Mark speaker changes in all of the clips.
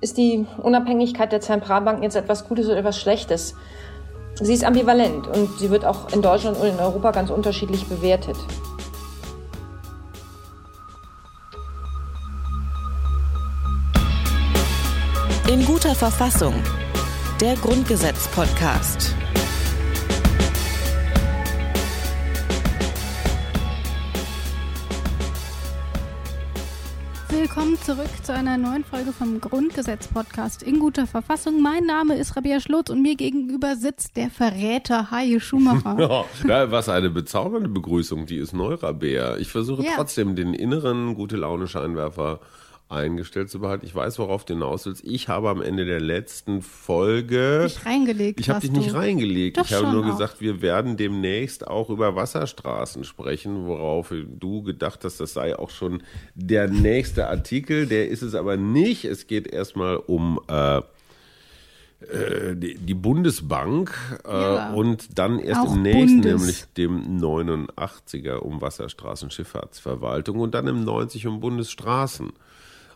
Speaker 1: Ist die Unabhängigkeit der Zentralbanken jetzt etwas Gutes oder etwas Schlechtes? Sie ist ambivalent und sie wird auch in Deutschland und in Europa ganz unterschiedlich bewertet.
Speaker 2: In guter Verfassung. Der Grundgesetz-Podcast.
Speaker 3: Willkommen zurück zu einer neuen Folge vom Grundgesetz-Podcast in guter Verfassung. Mein Name ist Rabia Schlotz und mir gegenüber sitzt der Verräter Haie Schumacher.
Speaker 4: ja, was eine bezaubernde Begrüßung, die ist neu, Rabea. Ich versuche ja. trotzdem den inneren gute Laune-Scheinwerfer eingestellt zu behalten. Ich weiß, worauf du hinaus willst. Ich habe am Ende der letzten Folge.
Speaker 3: Nicht reingelegt.
Speaker 4: Ich habe dich nicht reingelegt.
Speaker 3: Doch
Speaker 4: ich habe nur
Speaker 3: auch.
Speaker 4: gesagt, wir werden demnächst auch über Wasserstraßen sprechen, worauf du gedacht hast, das sei auch schon der nächste Artikel. Der ist es aber nicht. Es geht erstmal um. Äh, äh die, Bundesbank äh, ja, und dann erst im nächsten, Bundes. nämlich dem 89er um Wasserstraßenschifffahrtsverwaltung und dann im 90 um Bundesstraßen.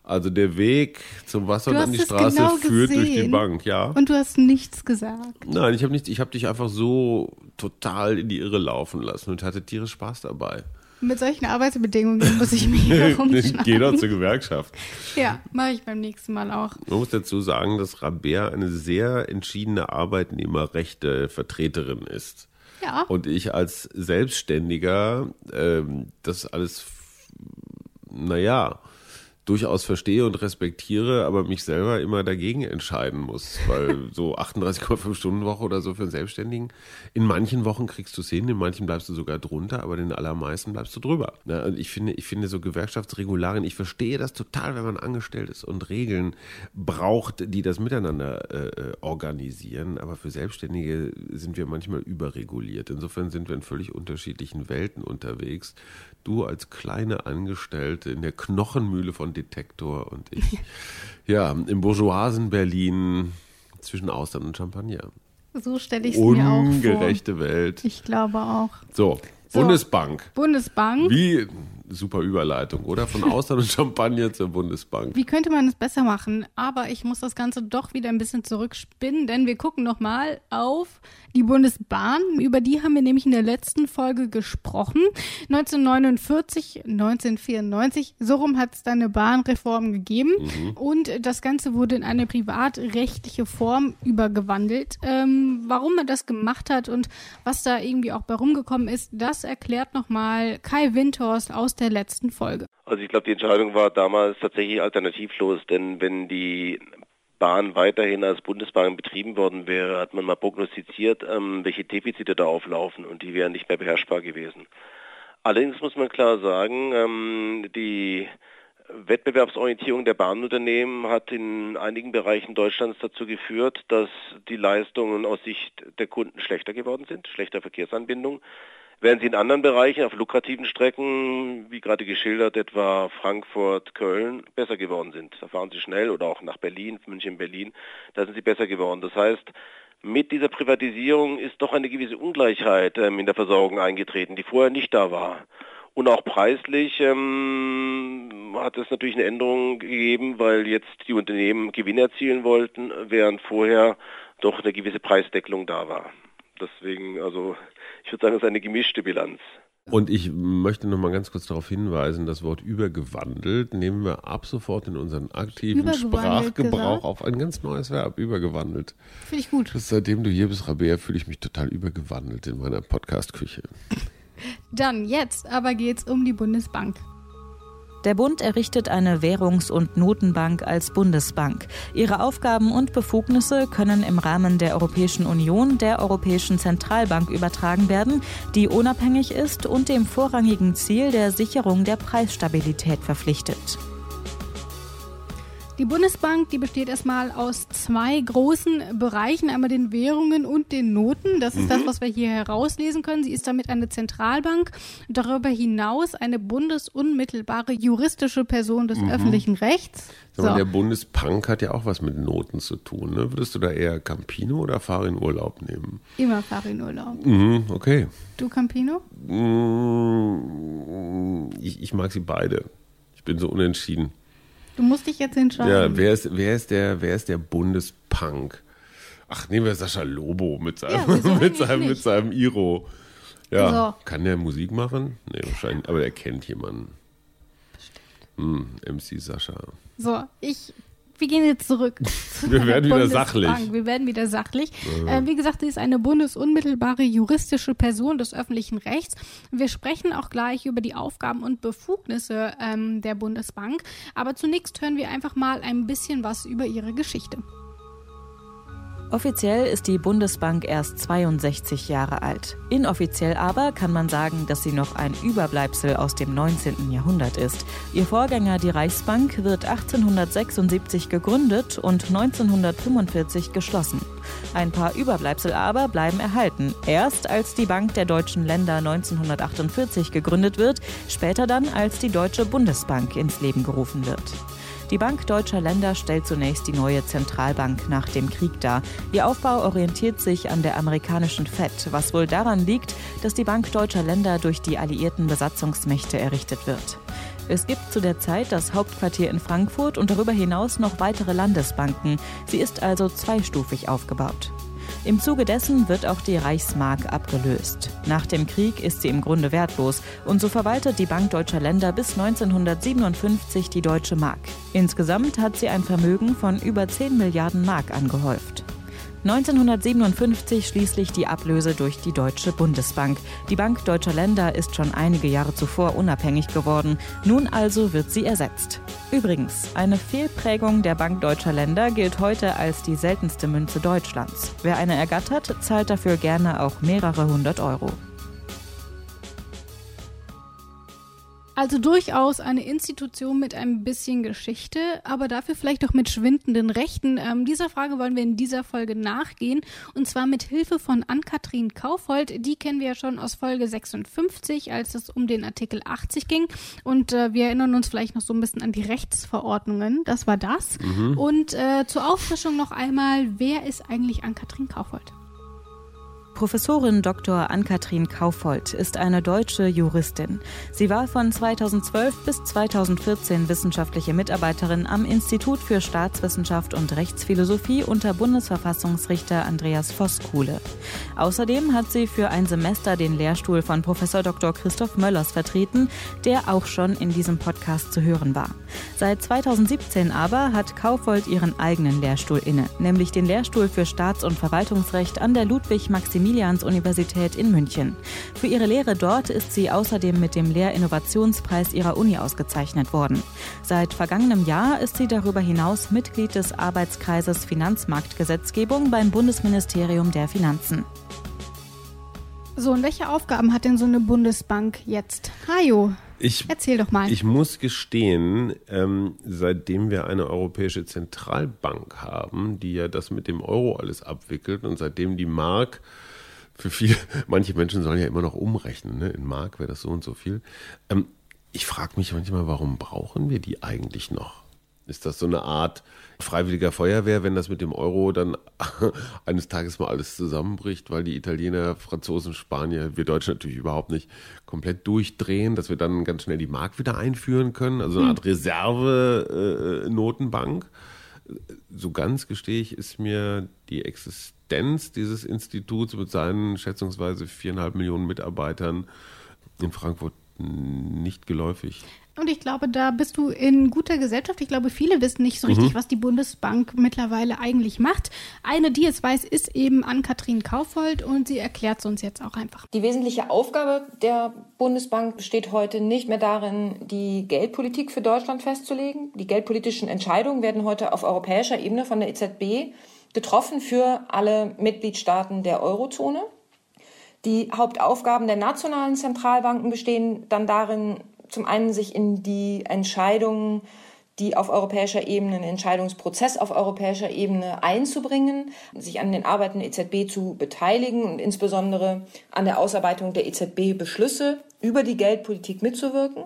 Speaker 4: Also der Weg zum Wasser und an die Straße genau führt gesehen. durch die Bank, ja.
Speaker 3: Und du hast nichts gesagt.
Speaker 4: Nein, ich habe nichts, ich habe dich einfach so total in die Irre laufen lassen und hatte tierisch Spaß dabei.
Speaker 3: Mit solchen Arbeitsbedingungen muss ich mich hier rumschlagen.
Speaker 4: Geh doch zur Gewerkschaft.
Speaker 3: Ja, mache ich beim nächsten Mal auch.
Speaker 4: Man muss dazu sagen, dass Rabert eine sehr entschiedene Arbeitnehmerrechte Vertreterin ist.
Speaker 3: Ja.
Speaker 4: Und ich als Selbstständiger ähm, das alles, naja, durchaus verstehe und respektiere, aber mich selber immer dagegen entscheiden muss, weil so 38,5 Stunden Woche oder so für einen Selbstständigen, in manchen Wochen kriegst du es hin, in manchen bleibst du sogar drunter, aber in den allermeisten bleibst du drüber. Ja, ich finde, ich finde so Gewerkschaftsregularien, ich verstehe das total, wenn man angestellt ist und Regeln braucht, die das miteinander äh, organisieren, aber für Selbstständige sind wir manchmal überreguliert. Insofern sind wir in völlig unterschiedlichen Welten unterwegs. Du als kleine Angestellte in der Knochenmühle von Detektor und ich ja im bourgeoisen Berlin zwischen Austern und Champagner.
Speaker 3: So stelle ich es mir auch vor.
Speaker 4: Ungerechte Welt.
Speaker 3: Ich glaube auch.
Speaker 4: So, so, Bundesbank.
Speaker 3: Bundesbank.
Speaker 4: Wie super Überleitung, oder? Von Austern und Champagner zur Bundesbank.
Speaker 3: Wie könnte man es besser machen? Aber ich muss das Ganze doch wieder ein bisschen zurückspinnen, denn wir gucken nochmal auf die Bundesbahn. Über die haben wir nämlich in der letzten Folge gesprochen. 1949, 1994, so rum hat es da eine Bahnreform gegeben. Mhm. Und das Ganze wurde in eine privatrechtliche Form übergewandelt. Ähm, warum man das gemacht hat und was da irgendwie auch bei rumgekommen ist, das erklärt nochmal Kai Windhorst aus der der letzten Folge.
Speaker 5: Also ich glaube, die Entscheidung war damals tatsächlich alternativlos, denn wenn die Bahn weiterhin als Bundesbahn betrieben worden wäre, hat man mal prognostiziert, ähm, welche Defizite da auflaufen und die wären nicht mehr beherrschbar gewesen. Allerdings muss man klar sagen, ähm, die Wettbewerbsorientierung der Bahnunternehmen hat in einigen Bereichen Deutschlands dazu geführt, dass die Leistungen aus Sicht der Kunden schlechter geworden sind, schlechter Verkehrsanbindung während sie in anderen Bereichen auf lukrativen Strecken, wie gerade geschildert, etwa Frankfurt, Köln, besser geworden sind. Da fahren sie schnell oder auch nach Berlin, München, Berlin, da sind sie besser geworden. Das heißt, mit dieser Privatisierung ist doch eine gewisse Ungleichheit ähm, in der Versorgung eingetreten, die vorher nicht da war. Und auch preislich ähm, hat es natürlich eine Änderung gegeben, weil jetzt die Unternehmen Gewinn erzielen wollten, während vorher doch eine gewisse Preisdeckelung da war. Deswegen, also ich würde sagen, es ist eine gemischte Bilanz.
Speaker 4: Und ich möchte noch mal ganz kurz darauf hinweisen, das Wort übergewandelt nehmen wir ab sofort in unseren aktiven Sprachgebrauch gesagt. auf ein ganz neues Verb, übergewandelt.
Speaker 3: Finde ich gut.
Speaker 4: Seitdem du hier bist, Rabea, fühle ich mich total übergewandelt in meiner Podcast-Küche.
Speaker 3: Dann jetzt aber geht es um die Bundesbank.
Speaker 2: Der Bund errichtet eine Währungs- und Notenbank als Bundesbank. Ihre Aufgaben und Befugnisse können im Rahmen der Europäischen Union der Europäischen Zentralbank übertragen werden, die unabhängig ist und dem vorrangigen Ziel der Sicherung der Preisstabilität verpflichtet.
Speaker 3: Die Bundesbank, die besteht erstmal aus zwei großen Bereichen, einmal den Währungen und den Noten. Das ist mhm. das, was wir hier herauslesen können. Sie ist damit eine Zentralbank, darüber hinaus eine bundesunmittelbare juristische Person des mhm. öffentlichen Rechts.
Speaker 4: So. Der Bundesbank hat ja auch was mit Noten zu tun. Ne? Würdest du da eher Campino oder Farin Urlaub nehmen?
Speaker 3: Immer Farin Urlaub.
Speaker 4: Mhm, okay.
Speaker 3: Du Campino?
Speaker 4: Mm, ich, ich mag sie beide. Ich bin so unentschieden.
Speaker 3: Du musst dich jetzt entscheiden.
Speaker 4: Ja, wer ist, wer ist, der, wer ist der Bundespunk? Ach, nehmen wir Sascha Lobo mit seinem,
Speaker 3: Ja,
Speaker 4: mit seinem, mit seinem Iro. Ja,
Speaker 3: So.
Speaker 4: kann der Musik machen? Nee, wahrscheinlich, aber er kennt jemanden. Hm, MC Sascha.
Speaker 3: So, ich. Wir gehen jetzt zurück. zu
Speaker 4: Wir werden wieder sachlich.
Speaker 3: Wir werden wieder sachlich. Äh, wie gesagt, sie ist eine bundesunmittelbare juristische Person des öffentlichen Rechts. Wir sprechen auch gleich über die Aufgaben und Befugnisse ähm, der Bundesbank. Aber zunächst hören wir einfach mal ein bisschen was über ihre Geschichte.
Speaker 2: Offiziell ist die Bundesbank erst 62 Jahre alt. Inoffiziell aber kann man sagen, dass sie noch ein Überbleibsel aus dem 19. Jahrhundert ist. Ihr Vorgänger, die Reichsbank, wird 1876 gegründet und 1945 geschlossen. Ein paar Überbleibsel aber bleiben erhalten. Erst als die Bank der deutschen Länder 1948 gegründet wird, später dann als die Deutsche Bundesbank ins Leben gerufen wird. Die Bank deutscher Länder stellt zunächst die neue Zentralbank nach dem Krieg dar. Ihr Aufbau orientiert sich an der amerikanischen Fed, was wohl daran liegt, dass die Bank deutscher Länder durch die alliierten Besatzungsmächte errichtet wird. Es gibt zu der Zeit das Hauptquartier in Frankfurt und darüber hinaus noch weitere Landesbanken. Sie ist also zweistufig aufgebaut. Im Zuge dessen wird auch die Reichsmark abgelöst. Nach dem Krieg ist sie im Grunde wertlos und so verwaltet die Bank deutscher Länder bis 1957 die deutsche Mark. Insgesamt hat sie ein Vermögen von über 10 Milliarden Mark angehäuft. 1957 schließlich die Ablöse durch die Deutsche Bundesbank. Die Bank deutscher Länder ist schon einige Jahre zuvor unabhängig geworden. Nun also wird sie ersetzt. Übrigens, eine Fehlprägung der Bank deutscher Länder gilt heute als die seltenste Münze Deutschlands. Wer eine ergattert, zahlt dafür gerne auch mehrere hundert Euro.
Speaker 3: Also durchaus eine Institution mit ein bisschen Geschichte, aber dafür vielleicht auch mit schwindenden Rechten. Ähm, dieser Frage wollen wir in dieser Folge nachgehen und zwar mit Hilfe von Ann-Kathrin Kaufhold. Die kennen wir ja schon aus Folge 56, als es um den Artikel 80 ging und äh, wir erinnern uns vielleicht noch so ein bisschen an die Rechtsverordnungen. Das war das. Und äh, zur Auffrischung noch einmal, wer ist eigentlich Ann-Kathrin Kaufhold?
Speaker 2: Professorin Dr. Ann-Kathrin Kaufhold ist eine deutsche Juristin. Sie war von 2012 bis 2014 wissenschaftliche Mitarbeiterin am Institut für Staatswissenschaft und Rechtsphilosophie unter Bundesverfassungsrichter Andreas Voskuhle. Außerdem hat sie für ein Semester den Lehrstuhl von Professor Dr. Christoph Möllers vertreten, der auch schon in diesem Podcast zu hören war. Seit 2017 aber hat Kaufhold ihren eigenen Lehrstuhl inne, nämlich den Lehrstuhl für Staats- und Verwaltungsrecht an der Ludwig-Maximilians-Universität in München. Für ihre Lehre dort ist sie außerdem mit dem Lehrinnovationspreis ihrer Uni ausgezeichnet worden. Seit vergangenem Jahr ist sie darüber hinaus Mitglied des Arbeitskreises Finanzmarktgesetzgebung beim Bundesministerium der Finanzen.
Speaker 3: So, und welche Aufgaben hat denn so eine Bundesbank jetzt? Hajo,
Speaker 4: Ich,
Speaker 3: erzähl doch mal.
Speaker 4: ich muss gestehen, ähm, seitdem wir eine europäische Zentralbank haben, die ja das mit dem Euro alles abwickelt und seitdem die Mark für viele, manche Menschen sollen ja immer noch umrechnen, ne? in Mark wäre das so und so viel. Ähm, ich frage mich manchmal, warum brauchen wir die eigentlich noch? Ist das so eine Art freiwilliger Feuerwehr, wenn das mit dem Euro dann eines Tages mal alles zusammenbricht, weil die Italiener, Franzosen, Spanier, wir Deutschen natürlich überhaupt nicht, komplett durchdrehen, dass wir dann ganz schnell die Mark wieder einführen können? Also eine Art Reserve-Notenbank. So ganz gestehe ich, ist mir die Existenz dieses Instituts mit seinen schätzungsweise viereinhalb Millionen Mitarbeitern in Frankfurt nicht geläufig.
Speaker 3: Und ich glaube, da bist du in guter Gesellschaft. Ich glaube, viele wissen nicht so richtig, was die Bundesbank mittlerweile eigentlich macht. Eine, die es weiß, ist eben Ann-Kathrin Kaufhold und sie erklärt es uns jetzt auch einfach.
Speaker 1: Die wesentliche Aufgabe der Bundesbank besteht heute nicht mehr darin, die Geldpolitik für Deutschland festzulegen. Die geldpolitischen Entscheidungen werden heute auf europäischer Ebene von der EZB getroffen für alle Mitgliedstaaten der Eurozone. Die Hauptaufgaben der nationalen Zentralbanken bestehen dann darin, zum einen sich in die Entscheidungen, die auf europäischer Ebene, einen Entscheidungsprozess auf europäischer Ebene einzubringen, sich an den Arbeiten der EZB zu beteiligen und insbesondere an der Ausarbeitung der EZB-Beschlüsse über die Geldpolitik mitzuwirken.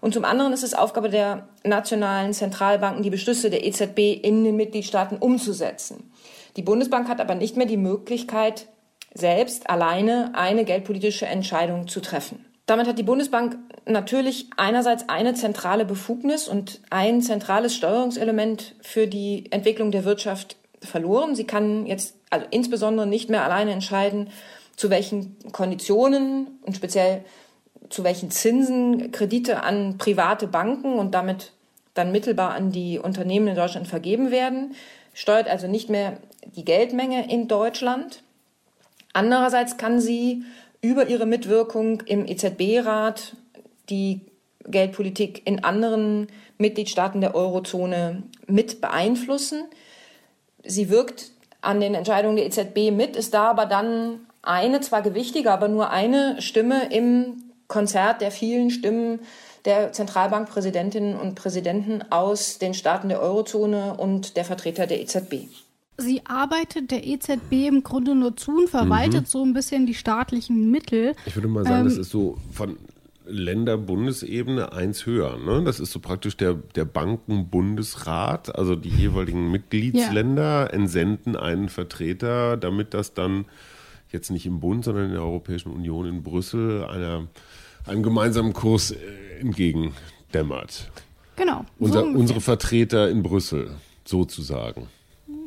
Speaker 1: Und zum anderen ist es Aufgabe der nationalen Zentralbanken, die Beschlüsse der EZB in den Mitgliedstaaten umzusetzen. Die Bundesbank hat aber nicht mehr die Möglichkeit, selbst alleine eine geldpolitische Entscheidung zu treffen. Damit hat die Bundesbank natürlich einerseits eine zentrale Befugnis und ein zentrales Steuerungselement für die Entwicklung der Wirtschaft verloren. Sie kann jetzt also insbesondere nicht mehr alleine entscheiden, zu welchen Konditionen und speziell zu welchen Zinsen Kredite an private Banken und damit dann mittelbar an die Unternehmen in Deutschland vergeben werden, steuert also nicht mehr die Geldmenge in Deutschland. Andererseits kann sie über ihre Mitwirkung im EZB-Rat die Geldpolitik in anderen Mitgliedstaaten der Eurozone mit beeinflussen. Sie wirkt an den Entscheidungen der EZB mit, ist da aber dann eine, zwar gewichtige, aber nur eine Stimme im Konzert der vielen Stimmen der Zentralbankpräsidentinnen und Präsidenten aus den Staaten der Eurozone und der Vertreter der EZB.
Speaker 3: Sie arbeitet der EZB im Grunde nur zu und verwaltet mhm. so ein bisschen die staatlichen Mittel.
Speaker 4: Ich würde mal sagen, ähm, das ist so von Länder-Bundesebene eins höher. Ne? Das ist so praktisch der, der Bankenbundesrat, also die jeweiligen Mitgliedsländer ja. entsenden einen Vertreter, damit das dann jetzt nicht im Bund, sondern in der Europäischen Union in Brüssel einer, einem gemeinsamen Kurs äh, entgegendämmert.
Speaker 3: Genau.
Speaker 4: Unser, so unsere Vertreter in Brüssel, sozusagen.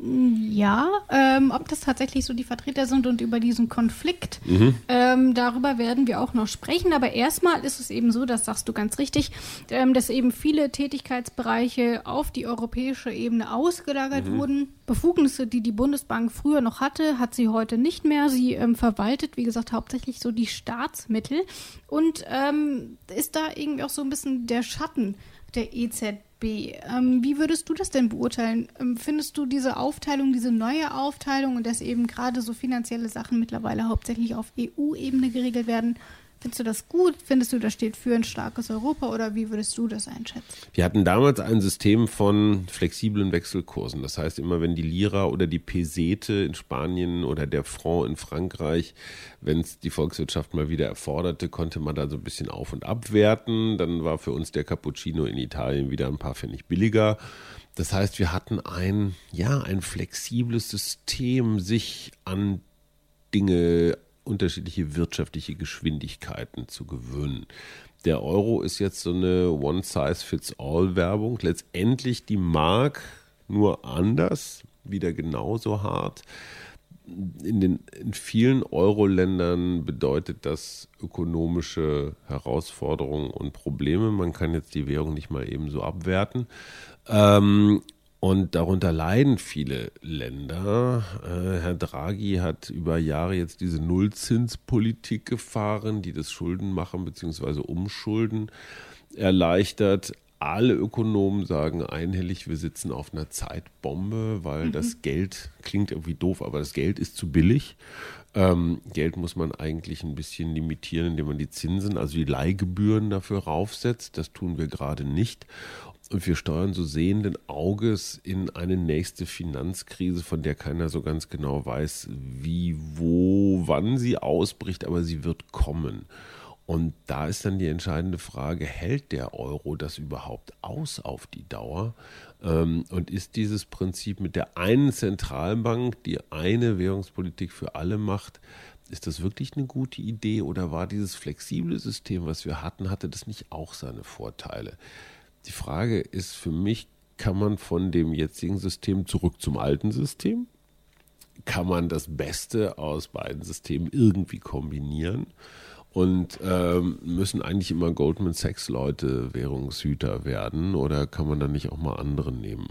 Speaker 3: Ja, ähm, ob das tatsächlich so die Vertreter sind und über diesen Konflikt, mhm. ähm, darüber werden wir auch noch sprechen. Aber erstmal ist es eben so, das sagst du ganz richtig, ähm, dass eben viele Tätigkeitsbereiche auf die europäische Ebene ausgelagert mhm. wurden. Befugnisse, die die Bundesbank früher noch hatte, hat sie heute nicht mehr. Sie ähm, verwaltet, wie gesagt, hauptsächlich so die Staatsmittel und ähm, ist da irgendwie auch so ein bisschen der Schatten der EZB ähm, wie würdest du das denn beurteilen? Ähm, findest du diese Aufteilung, diese neue Aufteilung und dass eben gerade so finanzielle Sachen mittlerweile hauptsächlich auf EU-Ebene geregelt werden, Findest du das gut? Findest du, das steht für ein starkes Europa oder wie würdest du das einschätzen?
Speaker 4: Wir hatten damals ein System von flexiblen Wechselkursen. Das heißt, immer wenn die Lira oder die Pesete in Spanien oder der Franc in Frankreich, wenn es die Volkswirtschaft mal wieder erforderte, konnte man da so ein bisschen auf und abwerten. Dann war für uns der Cappuccino in Italien wieder ein paar Pfennig billiger. Das heißt, wir hatten ein, ja, ein flexibles System, sich an Dinge unterschiedliche wirtschaftliche Geschwindigkeiten zu gewöhnen. Der Euro ist jetzt so eine One-Size-Fits-All-Werbung. Letztendlich die Mark nur anders, wieder genauso hart. In, den, in vielen Euro-Ländern bedeutet das ökonomische Herausforderungen und Probleme. Man kann jetzt die Währung nicht mal eben so abwerten. Ähm, und darunter leiden viele Länder. Äh, Herr Draghi hat über Jahre jetzt diese Nullzinspolitik gefahren, die das Schuldenmachen bzw. Umschulden erleichtert. Alle Ökonomen sagen einhellig, wir sitzen auf einer Zeitbombe, weil mhm. das Geld klingt irgendwie doof, aber das Geld ist zu billig. Ähm, Geld muss man eigentlich ein bisschen limitieren, indem man die Zinsen, also die Leihgebühren dafür raufsetzt. Das tun wir gerade nicht. Und wir steuern so sehenden Auges in eine nächste Finanzkrise, von der keiner so ganz genau weiß, wie, wo, wann sie ausbricht, aber sie wird kommen. Und da ist dann die entscheidende Frage, hält der Euro das überhaupt aus auf die Dauer? Ähm, und ist dieses Prinzip mit der einen Zentralbank, die eine Währungspolitik für alle macht, ist das wirklich eine gute Idee oder war dieses flexible System, was wir hatten, hatte das nicht auch seine Vorteile? Die Frage ist für mich, kann man von dem jetzigen System zurück zum alten System? Kann man das Beste aus beiden Systemen irgendwie kombinieren? Und ähm, müssen eigentlich immer Goldman Sachs Leute Währungshüter werden oder kann man dann nicht auch mal andere nehmen?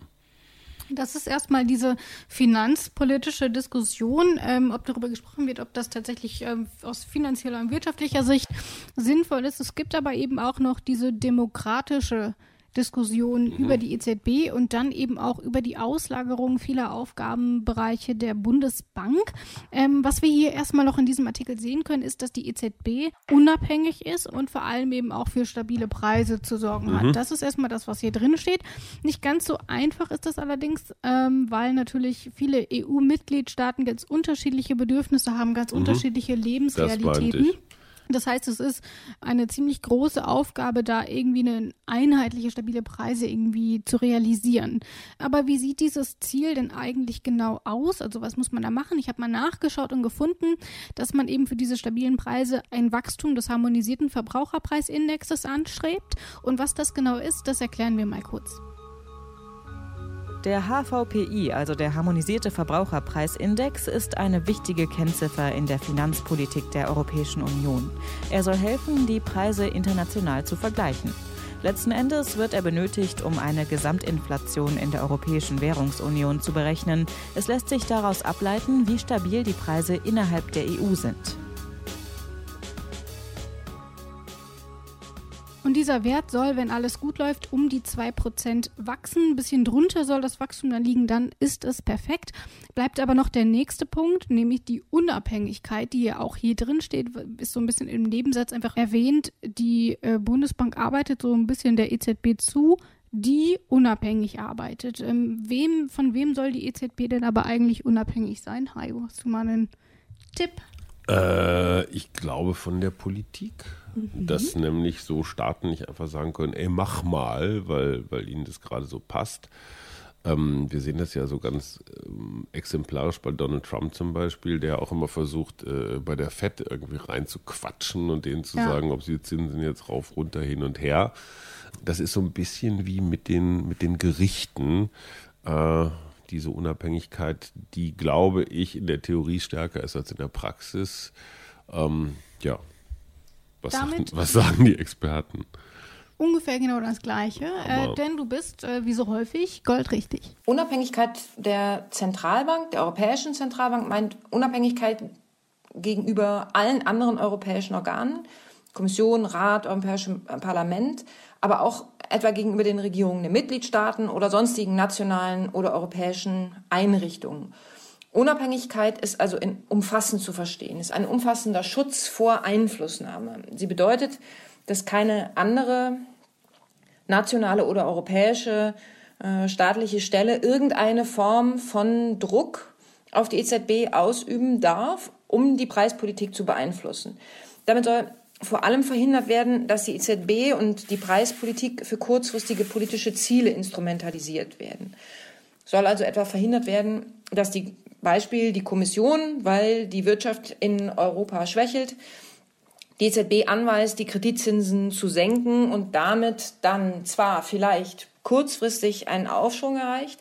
Speaker 3: Das ist erstmal diese finanzpolitische Diskussion, ähm, ob darüber gesprochen wird, ob das tatsächlich ähm, aus finanzieller und wirtschaftlicher Sicht sinnvoll ist. Es gibt aber eben auch noch diese demokratische Diskussion mhm. über die EZB und dann eben auch über die Auslagerung vieler Aufgabenbereiche der Bundesbank. Ähm, was wir hier erstmal noch in diesem Artikel sehen können, ist, dass die EZB unabhängig ist und vor allem eben auch für stabile Preise zu sorgen mhm. hat. Das ist erstmal das, was hier drin steht. Nicht ganz so einfach ist das allerdings, ähm, weil natürlich viele EU-Mitgliedstaaten ganz unterschiedliche Bedürfnisse haben, ganz mhm. unterschiedliche Lebensrealitäten. Das heißt, es ist eine ziemlich große Aufgabe, da irgendwie eine einheitliche, stabile Preise irgendwie zu realisieren. Aber wie sieht dieses Ziel denn eigentlich genau aus? Also was muss man da machen? Ich habe mal nachgeschaut und gefunden, dass man eben für diese stabilen Preise ein Wachstum des harmonisierten Verbraucherpreisindexes anstrebt. Und was das genau ist, das erklären wir mal kurz.
Speaker 2: Der HVPI, also der Harmonisierte Verbraucherpreisindex, ist eine wichtige Kennziffer in der Finanzpolitik der Europäischen Union. Er soll helfen, die Preise international zu vergleichen. Letzten Endes wird er benötigt, um eine Gesamtinflation in der Europäischen Währungsunion zu berechnen. Es lässt sich daraus ableiten, wie stabil die Preise innerhalb der EU sind.
Speaker 3: Dieser Wert soll, wenn alles gut läuft, um die 2% wachsen. Ein bisschen drunter soll das Wachstum dann liegen, dann ist es perfekt. Bleibt aber noch der nächste Punkt, nämlich die Unabhängigkeit, die ja auch hier drin steht, ist so ein bisschen im Nebensatz einfach erwähnt. Die äh, Bundesbank arbeitet so ein bisschen der EZB zu, die unabhängig arbeitet. Ähm, wem, von wem soll die EZB denn aber eigentlich unabhängig sein? Hajo, hast du mal einen Tipp?
Speaker 4: Äh, ich glaube von der Politik. Mhm. Dass nämlich so Staaten nicht einfach sagen können, ey, mach mal, weil, weil ihnen das gerade so passt. Ähm, wir sehen das ja so ganz ähm, exemplarisch bei Donald Trump zum Beispiel, der auch immer versucht, äh, bei der FED irgendwie reinzuquatschen und denen zu ja. sagen, ob sie die Zinsen jetzt rauf, runter, hin und her. Das ist so ein bisschen wie mit den, mit den Gerichten. Äh, diese Unabhängigkeit, die, glaube ich, in der Theorie stärker ist als in der Praxis. Ähm, ja, was, sagen, was sagen die Experten?
Speaker 3: Ungefähr genau das Gleiche, äh, denn du bist, äh, wie so häufig, goldrichtig.
Speaker 1: Unabhängigkeit der Zentralbank, der Europäischen Zentralbank, meint Unabhängigkeit gegenüber allen anderen europäischen Organen, Kommission, Rat, Europäischem Parlament, aber auch etwa gegenüber den Regierungen der Mitgliedstaaten oder sonstigen nationalen oder europäischen Einrichtungen. Unabhängigkeit ist also in umfassend zu verstehen, ist ein umfassender Schutz vor Einflussnahme. Sie bedeutet, dass keine andere nationale oder europäische äh, staatliche Stelle irgendeine Form von Druck auf die EZB ausüben darf, um die Preispolitik zu beeinflussen. Damit soll vor allem verhindert werden, dass die EZB und die Preispolitik für kurzfristige politische Ziele instrumentalisiert werden. Soll also etwa verhindert werden, dass die Beispiel die Kommission, weil die Wirtschaft in Europa schwächelt, die EZB anweist, die Kreditzinsen zu senken und damit dann zwar vielleicht kurzfristig einen Aufschwung erreicht,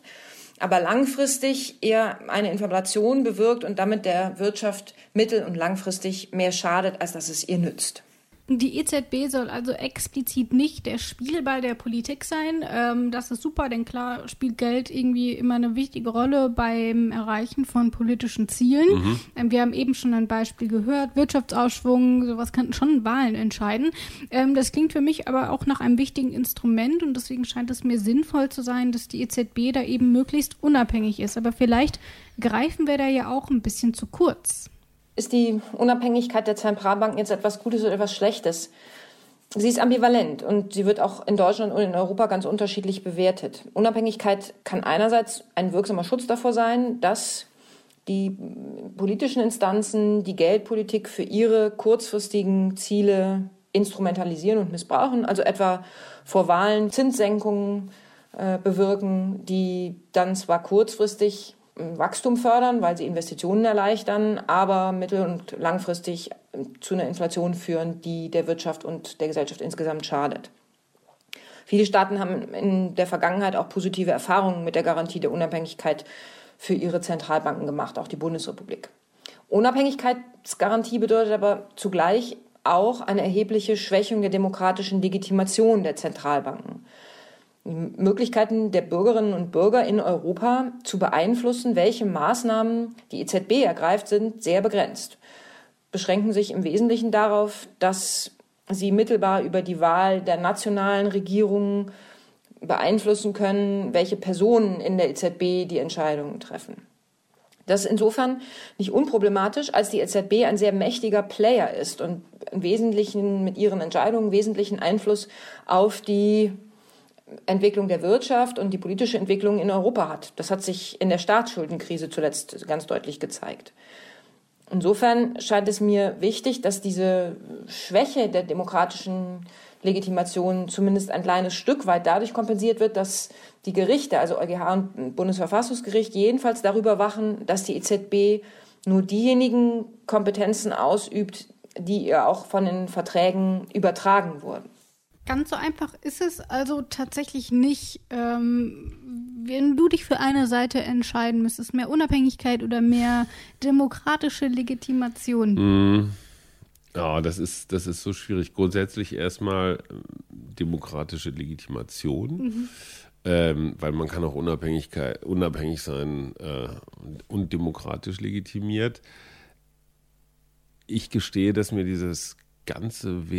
Speaker 1: aber langfristig eher eine Inflation bewirkt und damit der Wirtschaft mittel- und langfristig mehr schadet, als dass es ihr nützt.
Speaker 3: Die EZB soll also explizit nicht der Spielball der Politik sein. Ähm, das ist super, denn klar spielt Geld irgendwie immer eine wichtige Rolle beim Erreichen von politischen Zielen. Mhm. Ähm, wir haben eben schon ein Beispiel gehört, Wirtschaftsausschwung, sowas kann schon Wahlen entscheiden. Ähm, das klingt für mich aber auch nach einem wichtigen Instrument und deswegen scheint es mir sinnvoll zu sein, dass die EZB da eben möglichst unabhängig ist. Aber vielleicht greifen wir da ja auch ein bisschen zu kurz
Speaker 1: ist die Unabhängigkeit der Zentralbanken jetzt etwas Gutes oder etwas Schlechtes? Sie ist ambivalent und sie wird auch in Deutschland und in Europa ganz unterschiedlich bewertet. Unabhängigkeit kann einerseits ein wirksamer Schutz davor sein, dass die politischen Instanzen die Geldpolitik für ihre kurzfristigen Ziele instrumentalisieren und missbrauchen, also etwa vor Wahlen Zinssenkungen äh, bewirken, die dann zwar kurzfristig Wachstum fördern, weil sie Investitionen erleichtern, aber mittel- und langfristig zu einer Inflation führen, die der Wirtschaft und der Gesellschaft insgesamt schadet. Viele Staaten haben in der Vergangenheit auch positive Erfahrungen mit der Garantie der Unabhängigkeit für ihre Zentralbanken gemacht, auch die Bundesrepublik. Unabhängigkeitsgarantie bedeutet aber zugleich auch eine erhebliche Schwächung der demokratischen Legitimation der Zentralbanken. Möglichkeiten der Bürgerinnen und Bürger in Europa zu beeinflussen, welche Maßnahmen die EZB ergreift, sind sehr begrenzt. Beschränken sich im Wesentlichen darauf, dass sie mittelbar über die Wahl der nationalen Regierungen beeinflussen können, welche Personen in der EZB die Entscheidungen treffen. Das ist insofern nicht unproblematisch, als die EZB ein sehr mächtiger Player ist und im Wesentlichen mit ihren Entscheidungen wesentlichen Einfluss auf die Entwicklung der Wirtschaft und die politische Entwicklung in Europa hat. Das hat sich in der Staatsschuldenkrise zuletzt ganz deutlich gezeigt. Insofern scheint es mir wichtig, dass diese Schwäche der demokratischen Legitimation zumindest ein kleines Stück weit dadurch kompensiert wird, dass die Gerichte, also EuGH und Bundesverfassungsgericht, jedenfalls darüber wachen, dass die EZB nur diejenigen Kompetenzen ausübt, die ihr auch von den Verträgen übertragen wurden.
Speaker 3: Ganz so einfach ist es also tatsächlich nicht. Ähm, wenn du dich für eine Seite entscheiden müsstest, mehr Unabhängigkeit oder mehr demokratische Legitimation?
Speaker 4: Mm. Ja, das ist, das ist so schwierig. Grundsätzlich erstmal ähm, demokratische Legitimation. Mhm. Ähm, weil man kann auch Unabhängigkeit, unabhängig sein äh, und demokratisch legitimiert. Ich gestehe, dass mir dieses ganze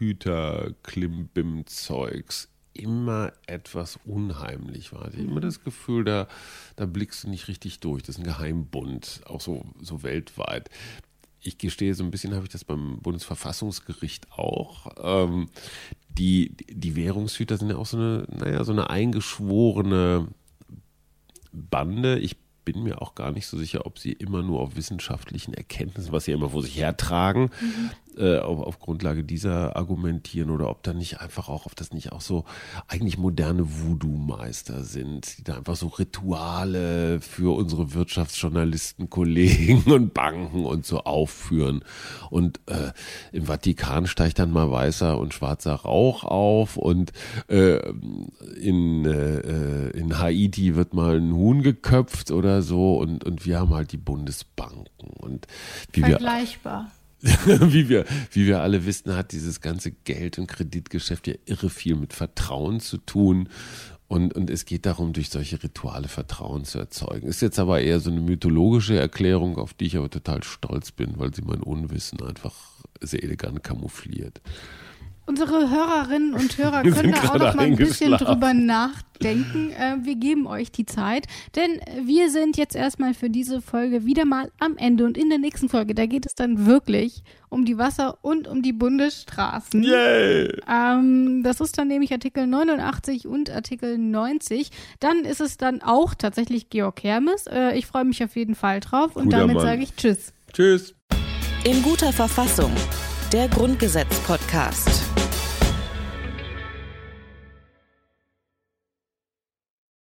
Speaker 4: Währungshüter-Klimbim-Zeugs immer etwas unheimlich war. Ich hatte immer das Gefühl, da, da blickst du nicht richtig durch. Das ist ein Geheimbund, auch so, so weltweit ich gestehe, so ein bisschen habe ich das beim Bundesverfassungsgericht auch. Ähm, die, die Währungshüter sind ja auch so eine, naja, so eine eingeschworene Bande. Ich bin mir auch gar nicht so sicher, ob sie immer nur auf wissenschaftlichen Erkenntnissen, was sie immer vor sich hertragen, mhm äh, auf, auf Grundlage dieser argumentieren oder ob da nicht einfach auch, ob das nicht auch so eigentlich moderne Voodoo-Meister sind, die da einfach so Rituale für unsere Wirtschaftsjournalisten, Kollegen und Banken und so aufführen. Und äh, im Vatikan steigt dann mal weißer und schwarzer Rauch auf und äh, in, äh, in Haiti wird mal ein Huhn geköpft oder so und, und wir haben halt die Bundesbanken. Und
Speaker 3: wie Vergleichbar.
Speaker 4: Wir, wie, wir, wie wir alle wissen, hat dieses ganze Geld- und Kreditgeschäft ja irre viel mit Vertrauen zu tun. Und, und es geht darum, durch solche Rituale Vertrauen zu erzeugen. Ist jetzt aber eher so eine mythologische Erklärung, auf die ich aber total stolz bin, weil sie mein Unwissen einfach sehr elegant kamoufliert.
Speaker 3: Unsere Hörerinnen und Hörer können da auch noch mal ein bisschen drüber nachdenken. Äh, wir geben euch die Zeit, denn wir sind jetzt erstmal für diese Folge wieder mal am Ende und in der nächsten Folge, da geht es dann wirklich um die Wasser- und um die Bundesstraßen.
Speaker 4: Yay!
Speaker 3: Ähm, das ist dann nämlich Artikel 89 und Artikel 90. Dann ist es dann auch tatsächlich Georg Hermes. Äh, ich freue mich auf jeden Fall drauf und Guter damit sage ich Tschüss.
Speaker 4: Tschüss.
Speaker 2: In guter Verfassung. Der Grundgesetz-Podcast.